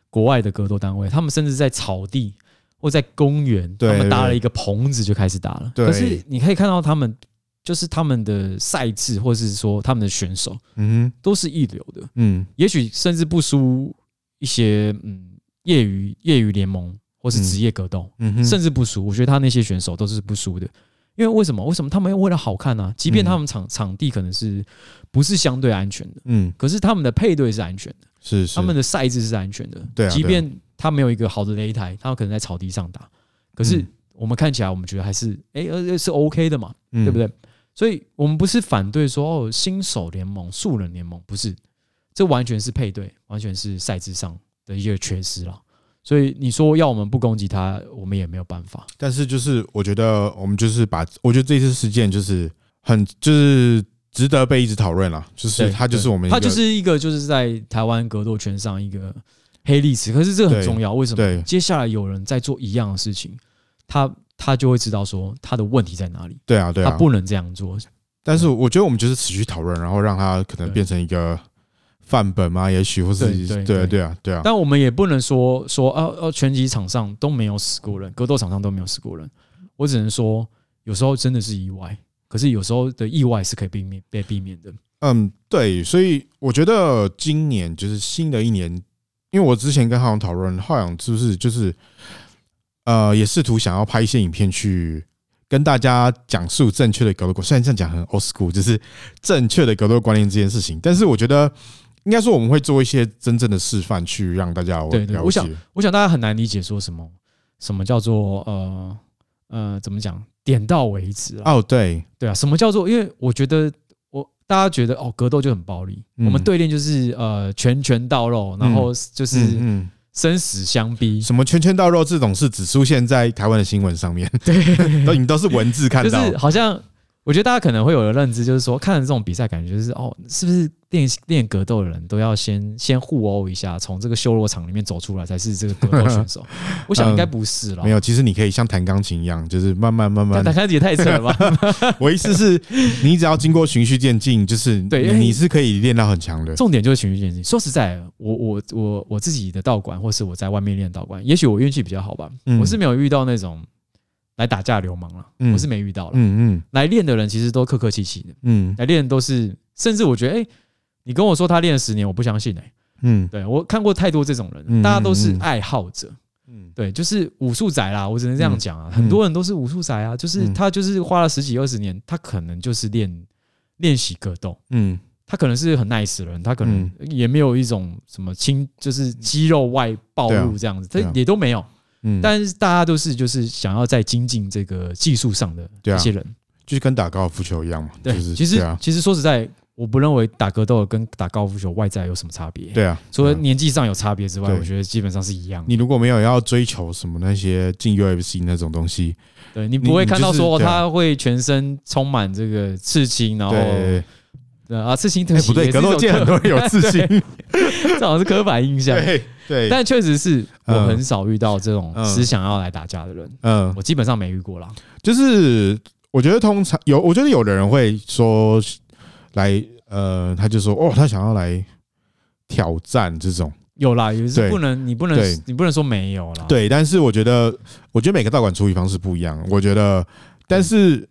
国外的格斗单位，他们甚至在草地或在公园，他们搭了一个棚子就开始打了。可是你可以看到他们就是他们的赛制，或者是说他们的选手，嗯，都是一流的。嗯，也许甚至不输一些嗯业余业余联盟或是职业格斗，嗯，甚至不输。我觉得他那些选手都是不输的。因为为什么？为什么他们要为了好看呢、啊？即便他们场场地可能是不是相对安全的，嗯，可是他们的配对是安全的，是，是他们的赛制是安全的，对。即便他没有一个好的擂台，他们可能在草地上打，可是我们看起来，我们觉得还是哎，呃，是 OK 的嘛，对不对？所以我们不是反对说哦，新手联盟、素人联盟不是，这完全是配对，完全是赛制上的一个缺失了。所以你说要我们不攻击他，我们也没有办法。但是就是我觉得我们就是把，我觉得这次事件就是很就是值得被一直讨论了。就是他就是我们，他就是一个就是在台湾格斗圈上一个黑历史。可是这个很重要，为什么？接下来有人在做一样的事情，他他就会知道说他的问题在哪里。对啊，对啊，他不能这样做。但是我觉得我们就是持续讨论，然后让他可能变成一个。范本嘛？也许或是对对对对啊对啊，但我们也不能说说啊啊，拳击场上都没有死过人，格斗场上都没有死过人。我只能说，有时候真的是意外，可是有时候的意外是可以避免被避免的。嗯，对，所以我觉得今年就是新的一年，因为我之前跟浩洋讨论，浩洋是不是就是呃，也试图想要拍一些影片去跟大家讲述正确的格斗观，虽然这样讲很 old school，就是正确的格斗观念这件事情，但是我觉得。应该说我们会做一些真正的示范，去让大家了解。对对，我想，我想大家很难理解说什么，什么叫做呃呃，怎么讲，点到为止啊？哦，对对啊，什么叫做？因为我觉得我大家觉得哦，格斗就很暴力，我们对练就是呃拳拳到肉，然后就是生死相逼。什么圈圈到肉这种事只出现在台湾的新闻上面，对，都你都是文字看到，就是好像。我觉得大家可能会有的认知，就是说看了这种比赛，感觉就是哦，是不是练练格斗的人都要先先互殴一下，从这个修罗场里面走出来才是这个格斗选手？我想应该不是了。没有，其实你可以像弹钢琴一样，就是慢慢慢慢。弹钢琴也太扯了吧！我意思是，你只要经过循序渐进，就是对，你是可以练到很强的。重点就是循序渐进。说实在，我我我我自己的道馆，或是我在外面练道馆，也许我运气比较好吧，我是没有遇到那种。来打架的流氓了，我是没遇到了。嗯嗯，来练的人其实都客客气气的。嗯，来练都是，甚至我觉得，哎，你跟我说他练了十年，我不相信哎。嗯，对我看过太多这种人，大家都是爱好者。嗯，对，就是武术宅啦，我只能这样讲啊。很多人都是武术宅啊，就是他就是花了十几二十年，他可能就是练练习格斗。嗯。他可能是很 nice 的人，他可能也没有一种什么轻，就是肌肉外暴露这样子，他也都没有。嗯，但是大家都是就是想要在精进这个技术上的这些人，就是跟打高尔夫球一样嘛。对，其实其实说实在，我不认为打格斗跟打高尔夫球外在有什么差别。对啊，除了年纪上有差别之外，我觉得基本上是一样。你如果没有要追求什么那些进 UFC 那种东西，对你不会看到说他会全身充满这个刺青，然后。对啊，刺青特别不对，格斗界很多人有刺青，这好像是刻板印象。对对，但确实是我很少遇到这种只想要来打架的人。嗯，我基本上没遇过啦。就是我觉得通常有，我觉得有的人会说来，呃，他就说哦，他想要来挑战这种。有啦，也是不能，你不能，你不能说没有啦。对，但是我觉得，我觉得每个道馆处理方式不一样。我觉得，但是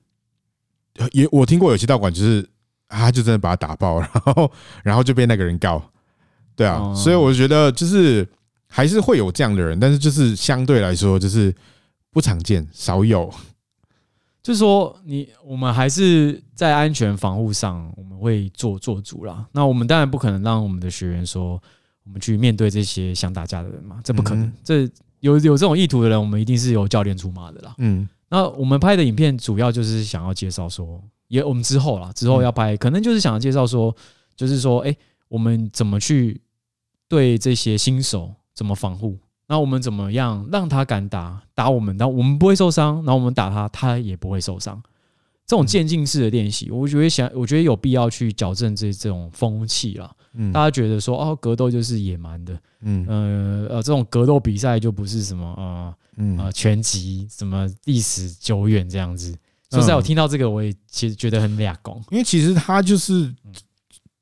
也我听过有些道馆就是。他就真的把他打爆，然后然后就被那个人告，对啊，所以我觉得就是还是会有这样的人，但是就是相对来说就是不常见，少有。就是说，你我们还是在安全防护上，我们会做做足啦。那我们当然不可能让我们的学员说，我们去面对这些想打架的人嘛，这不可能。这有有这种意图的人，我们一定是有教练出马的啦。嗯，那我们拍的影片主要就是想要介绍说。也我们之后啦，之后要拍，可能就是想要介绍说，就是说，哎，我们怎么去对这些新手怎么防护？那我们怎么样让他敢打打我们？然后我们不会受伤，然后我们打他，他也不会受伤。这种渐进式的练习，我觉得想，我觉得有必要去矫正这这种风气啦。大家觉得说，哦，格斗就是野蛮的，嗯呃呃，这种格斗比赛就不是什么啊啊拳击什么历史久远这样子。说实在，我听到这个，我也其实觉得很俩功，因为其实他就是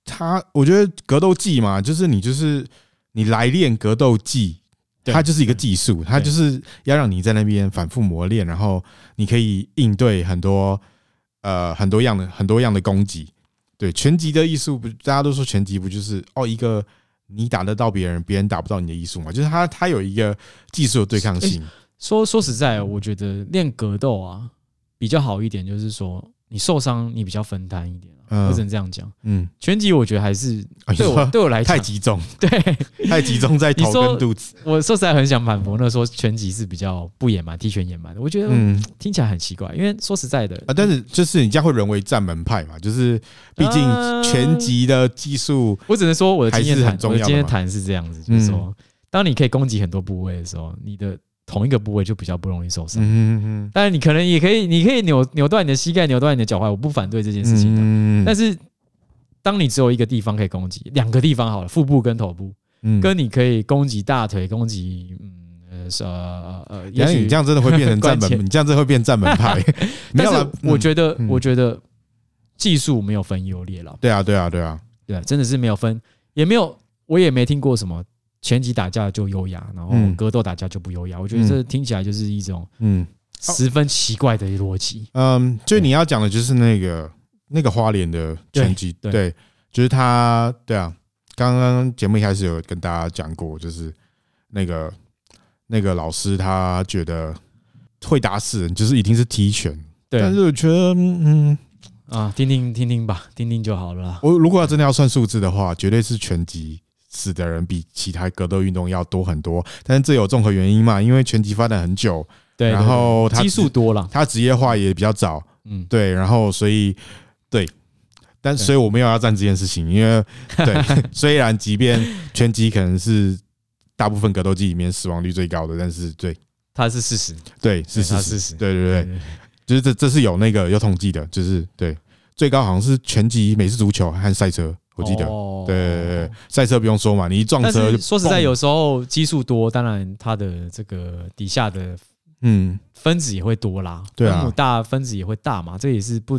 他，我觉得格斗技嘛，就是你就是你来练格斗技，它就是一个技术，它就是要让你在那边反复磨练，然后你可以应对很多呃很多样的很多样的攻击。对，拳击的艺术不，大家都说拳击不就是哦一个你打得到别人，别人打不到你的艺术嘛？就是它它有一个技术的对抗性。说说实在，我觉得练格斗啊。比较好一点，就是说你受伤，你比较分担一点，我只能这样讲。嗯，拳击我觉得还是对我 对我来讲太集中，对，太集中在头跟肚子。我说实在很想反驳，那说拳击是比较不野蛮，踢拳野蛮的。我觉得嗯，听起来很奇怪，因为说实在的啊，但是就是你这样会沦为战门派嘛，就是毕竟拳击的技术，我只能说我的经验谈，我的经验谈是这样子，就是说，当你可以攻击很多部位的时候，你的。同一个部位就比较不容易受伤，嗯嗯，但是你可能也可以，你可以扭扭断你的膝盖，扭断你的脚踝，我不反对这件事情的。嗯，但是当你只有一个地方可以攻击，两个地方好了，腹部跟头部，嗯，跟你可以攻击大腿，攻击，嗯呃呃呃，也许你这样真的会变成站门，你这样真的会变站门派。但是我觉得，我觉得技术没有分优劣了。对啊，对啊，对啊，对啊，真的是没有分，也没有，我也没听过什么。拳击打架就优雅，然后格斗打架就不优雅。我觉得这听起来就是一种嗯十分奇怪的逻辑。嗯，就你要讲的就是那个那个花脸的拳击，对，就是他，对啊。刚刚节目一开始有跟大家讲过，就是那个那个老师他觉得会打死人，就是一定是踢拳。对，但是我觉得嗯啊，听听听听吧，听听就好了。我如果要真的要算数字的话，绝对是拳击。死的人比其他格斗运动要多很多，但是这有综合原因嘛？因为拳击发展很久，对，然后它基数多了，它职业化也比较早，嗯，对，然后所以对，但所以我没有要赞这件事情，因为 对，虽然即便拳击可能是大部分格斗技里面死亡率最高的，但是对，它是事实，对，是事实，对对对，就是这这是有那个有统计的，就是对，最高好像是拳击、美式足球和赛车。我记得，对对对，赛车不用说嘛，你一撞车就。说实在，有时候基数多，当然它的这个底下的嗯分子也会多啦，对啊，大分子也会大嘛，这也是不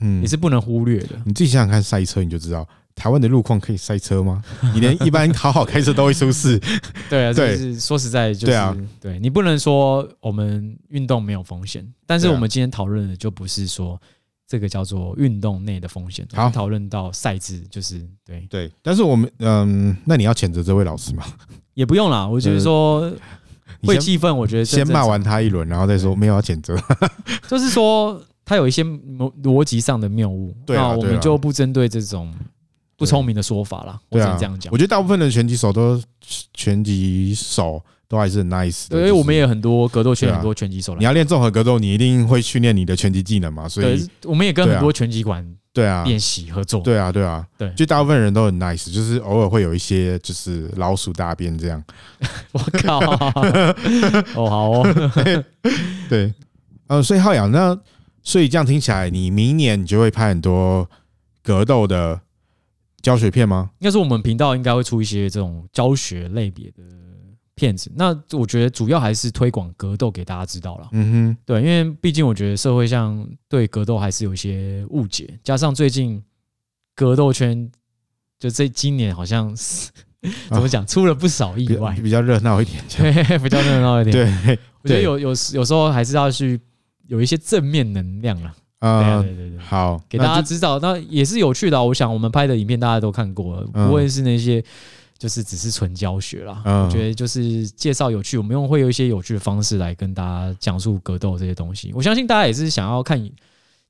嗯也是不能忽略的。你自己想想看，赛车你就知道，台湾的路况可以赛车吗？你连一般好好开车都会出事。对啊，就是说实在，就是对啊，对你不能说我们运动没有风险，但是我们今天讨论的就不是说这个叫做运动内的风险。好，讨论到赛制，就是对对。但是我们嗯，那你要谴责这位老师吗？也不用啦，我就是说会气愤，我觉得先骂完他一轮，然后再说没有要谴责。就是说他有一些逻逻辑上的谬误，对啊，我们就不针对这种。不聪明的说法啦，我只能这样讲。我觉得大部分的拳击手都拳击手都还是很 nice 的。对，我们也很多格斗圈很多拳击手。你要练综合格斗，你一定会训练你的拳击技能嘛。所以我们也跟很多拳击馆对啊练习合作。对啊，对啊，对。就大部分人都很 nice，就是偶尔会有一些就是老鼠大便这样。我靠！哦，好哦。对，呃，所以浩洋，那所以这样听起来，你明年你就会拍很多格斗的。教学片吗？应该是我们频道应该会出一些这种教学类别的片子。那我觉得主要还是推广格斗给大家知道了。嗯哼，对，因为毕竟我觉得社会上对格斗还是有一些误解，加上最近格斗圈就这今年好像是怎么讲出了不少意外，比较热闹一点，对，比较热闹一点。对，我觉得有有有时候还是要去有一些正面能量了。啊，对对对，好，给大家知道，那也是有趣的。我想我们拍的影片大家都看过了，不会是那些就是只是纯教学啦。我觉得就是介绍有趣，我们用会有一些有趣的方式来跟大家讲述格斗这些东西。我相信大家也是想要看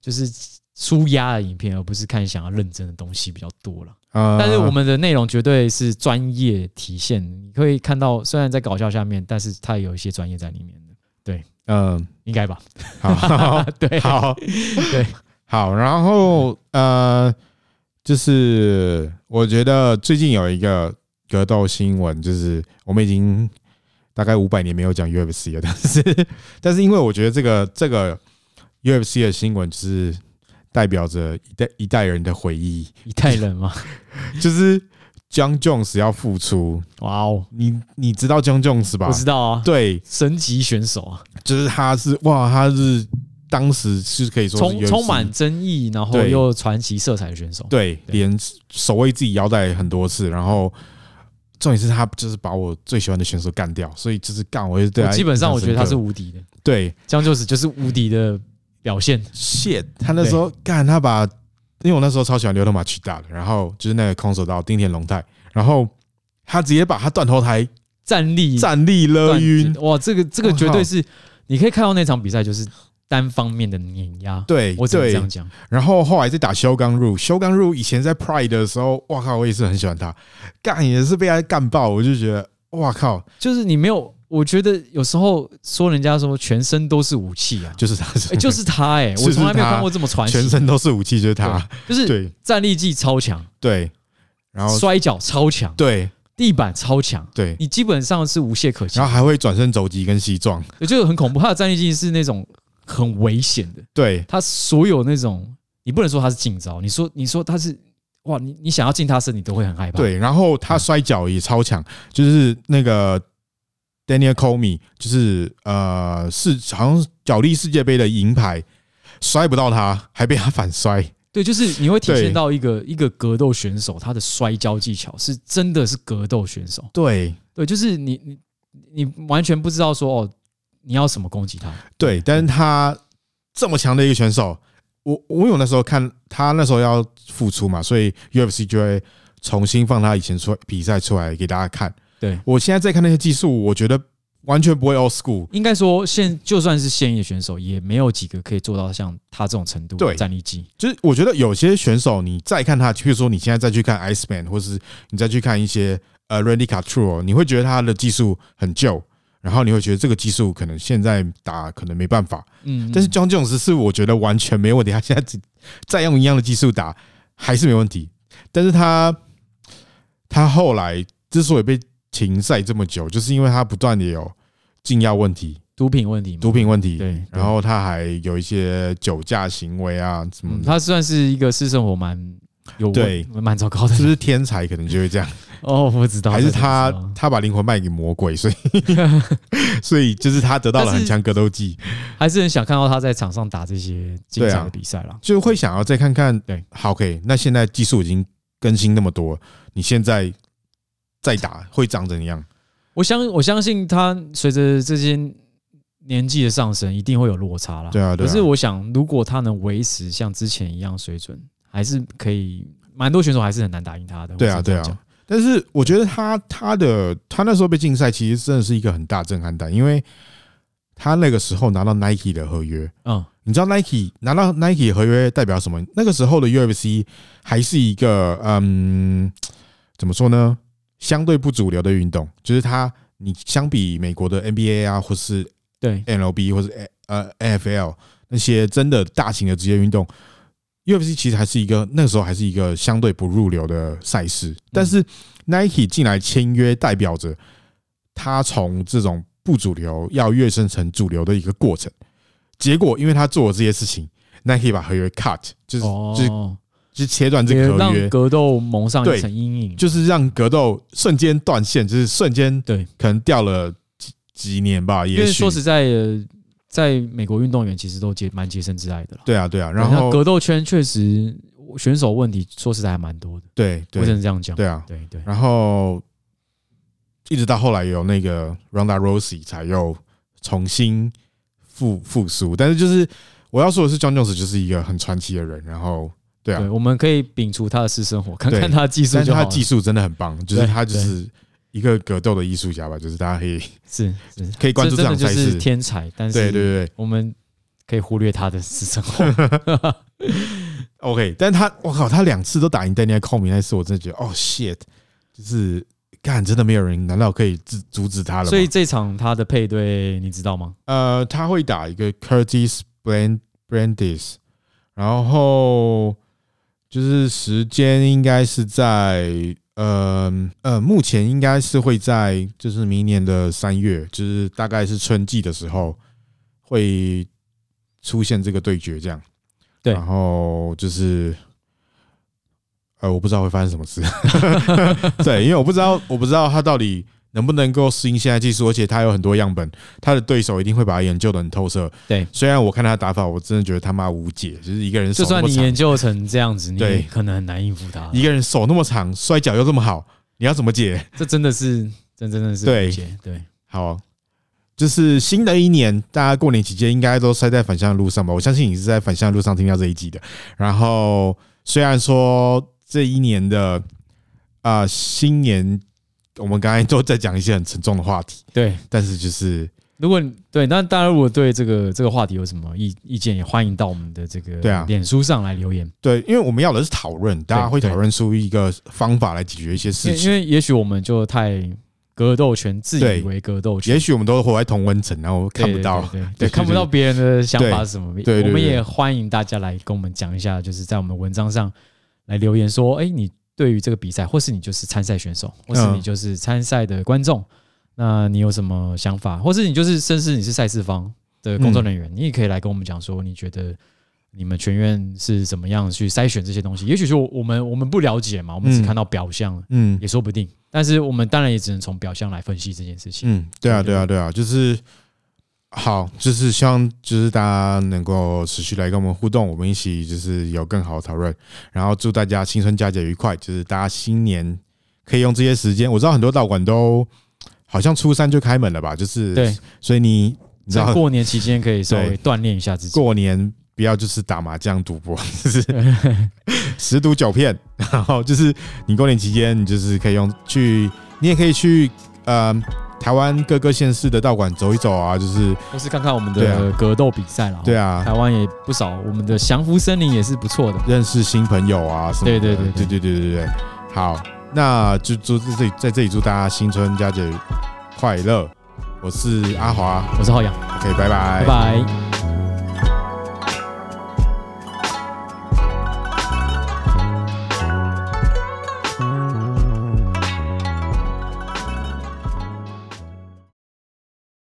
就是舒压的影片，而不是看想要认真的东西比较多了。但是我们的内容绝对是专业体现，你可以看到虽然在搞笑下面，但是它有一些专业在里面的。对。嗯，应该吧。好，对，好，对，好。然后呃，就是我觉得最近有一个格斗新闻，就是我们已经大概五百年没有讲 UFC 了，但是 但是因为我觉得这个这个 UFC 的新闻，就是代表着一代一代人的回忆，一代人吗？就是。Jon Jones 要复出，哇哦！你你知道 Jon Jones 吧？我知道啊，对，神级选手啊，就是他是哇，他是当时是可以说充充满争议，然后又传奇色彩的选手，对，连守卫自己腰带很多次，然后重点是他就是把我最喜欢的选手干掉，所以就是干，我就对，基本上我觉得他是无敌的，对，Jon Jones 就是无敌的表现，shit，他那时候干他把。因为我那时候超喜欢刘德马曲大的，然后就是那个空手道丁田龙太，然后他直接把他断头台站立站立勒晕，哇，这个这个绝对是你可以看到那场比赛就是单方面的碾压，对，我只能这样讲。然后后来在打肖刚入，肖刚入以前在 Pride 的时候，哇靠，我也是很喜欢他，干也是被他干爆，我就觉得哇靠，就是你没有。我觉得有时候说人家说全身都是武器啊，就是他，就是他哎，我从来没有看过这么传奇，全身都是武器，就是他，就是对，战力技超强，对，然后摔角超强，对，地板超强，对，你基本上是无懈可击，然后还会转身肘击跟膝撞，我觉得很恐怖。他的战力技是那种很危险的，对，他所有那种你不能说他是近招，你说你说他是哇，你你想要近他身，你都会很害怕，对，然后他摔跤也超强，就是那个。Daniel Cormier 就是呃，是好像角力世界杯的银牌，摔不到他，还被他反摔。对，就是你会体现到一个一个格斗选手，他的摔跤技巧是真的是格斗选手。对对，就是你你你完全不知道说哦，你要什么攻击他。对，但是他这么强的一个选手，我我有那时候看他那时候要复出嘛，所以 UFC 就会重新放他以前出比赛出来给大家看。对，我现在在看那些技术，我觉得完全不会 old school。应该说，现就算是现役选手，也没有几个可以做到像他这种程度的战力技。就是我觉得有些选手，你再看他，比如说你现在再去看 Iceman，或是你再去看一些呃 Randy Couture，你会觉得他的技术很旧，然后你会觉得这个技术可能现在打可能没办法。嗯，但是 Jon Jones 是我觉得完全没问题，他现在再用一样的技术打还是没问题。但是他他后来之所以被停赛这么久，就是因为他不断的有禁药问题、毒品问题、毒品问题。对，然后他还有一些酒驾行为啊，什么。他算是一个私生活蛮有对蛮糟糕的，是不是天才可能就会这样？哦，我不知道，还是他他把灵魂卖给魔鬼，所以 所以就是他得到了很强格斗技，还是很想看到他在场上打这些精彩的比赛了，就会想要再看看。对，好，可以。那现在技术已经更新那么多，你现在再打会长怎样？我相我相信他随着这些年纪的上升，一定会有落差啦。对啊，对啊。可是我想，如果他能维持像之前一样水准，还是可以，蛮多选手还是很难打赢他的。对啊，对啊。但是我觉得他他的他那时候被禁赛，其实真的是一个很大震撼弹，因为他那个时候拿到 Nike 的合约，嗯，你知道 Nike 拿到 Nike 合约代表什么？那个时候的 UFC 还是一个嗯，怎么说呢？相对不主流的运动，就是它你相比美国的 NBA 啊，或是对 MLB 或是呃 NFL 那些真的大型的职业运动。UFC 其实还是一个那个时候还是一个相对不入流的赛事，但是 Nike 进来签约，代表着他从这种不主流要跃升成主流的一个过程。结果，因为他做了这些事情，Nike 把合约 cut，就是就是就切断这个合约，格斗蒙上一层阴影，就是让格斗瞬间断线，就是瞬间对，可能掉了几几年吧。也说实在的。在美国，运动员其实都结蛮洁身自爱的了。对啊，对啊。然后格斗圈确实选手问题，说实在还蛮多的。对，我只能这样讲。对啊，对对。然后一直到后来有那个 Ronda Rousey 才又重新复复苏。但是就是我要说的是，John Jones 就是一个很传奇的人。然后对啊，我们可以摒除他的私生活，看看他的技术。但是他技术真的很棒，就是他就是。一个格斗的艺术家吧，就是大家可以 是是可以关注这场赛事，是天才。但是对对对，我们可以忽略他的私生活。OK，但他我靠，他两次都打赢 Daniel Cormier 那次，我真的觉得哦 shit，就是干真的没有人，难道可以阻阻止他了？所以这场他的配对你知道吗？呃，他会打一个 Curtis brandis，然后就是时间应该是在。呃呃，目前应该是会在就是明年的三月，就是大概是春季的时候会出现这个对决，这样。对，然后就是呃，我不知道会发生什么事。对，因为我不知道，我不知道他到底。能不能够适应现在技术？而且他有很多样本，他的对手一定会把他研究的很透彻。对，虽然我看他的打法，我真的觉得他妈无解，就是一个人手。就算你研究成这样子，你也可能很难应付他。一个人手那么长，摔脚又这么好，你要怎么解？这真的是，这真的是对解。对，好，就是新的一年，大家过年期间应该都塞在返乡的路上吧？我相信你是在返乡的路上听到这一集的。然后，虽然说这一年的啊、呃、新年。我们刚才都在讲一些很沉重的话题，对，但是就是如果对，那大家如果对这个这个话题有什么意意见，也欢迎到我们的这个对啊脸书上来留言。对，因为我们要的是讨论，大家会讨论出一个方法来解决一些事情。因为也许我们就太格斗圈自以为格斗圈，也许我们都活在同温层，然后看不到，对，对，看不到别人的想法是什么。对，我们也欢迎大家来跟我们讲一下，就是在我们文章上来留言说，哎，你。对于这个比赛，或是你就是参赛选手，或是你就是参赛的观众，那你有什么想法？或是你就是甚至你是赛事方的工作人员，你也可以来跟我们讲说，你觉得你们全院是怎么样去筛选这些东西？也许说我们我们不了解嘛，我们只看到表象，嗯，也说不定。但是我们当然也只能从表象来分析这件事情。嗯，对啊，对啊，对啊，就是。好，就是希望就是大家能够持续来跟我们互动，我们一起就是有更好的讨论。然后祝大家新春佳节愉快，就是大家新年可以用这些时间。我知道很多道馆都好像初三就开门了吧？就是对，所以你你知道过年期间可以稍微锻炼一下自己。过 年不要就是打麻将赌博，就是十赌九骗。然后就是你过年期间，你就是可以用去，你也可以去呃。台湾各个县市的道馆走一走啊，就是或是看看我们的格斗比赛啦。对啊，台湾也不少，我们的降服森林也是不错的，认识新朋友啊什么的。对对对对对对对对对。好，那就祝在这里在这里祝大家新春佳节快乐。我是阿华，我是浩洋。OK，拜拜，拜拜。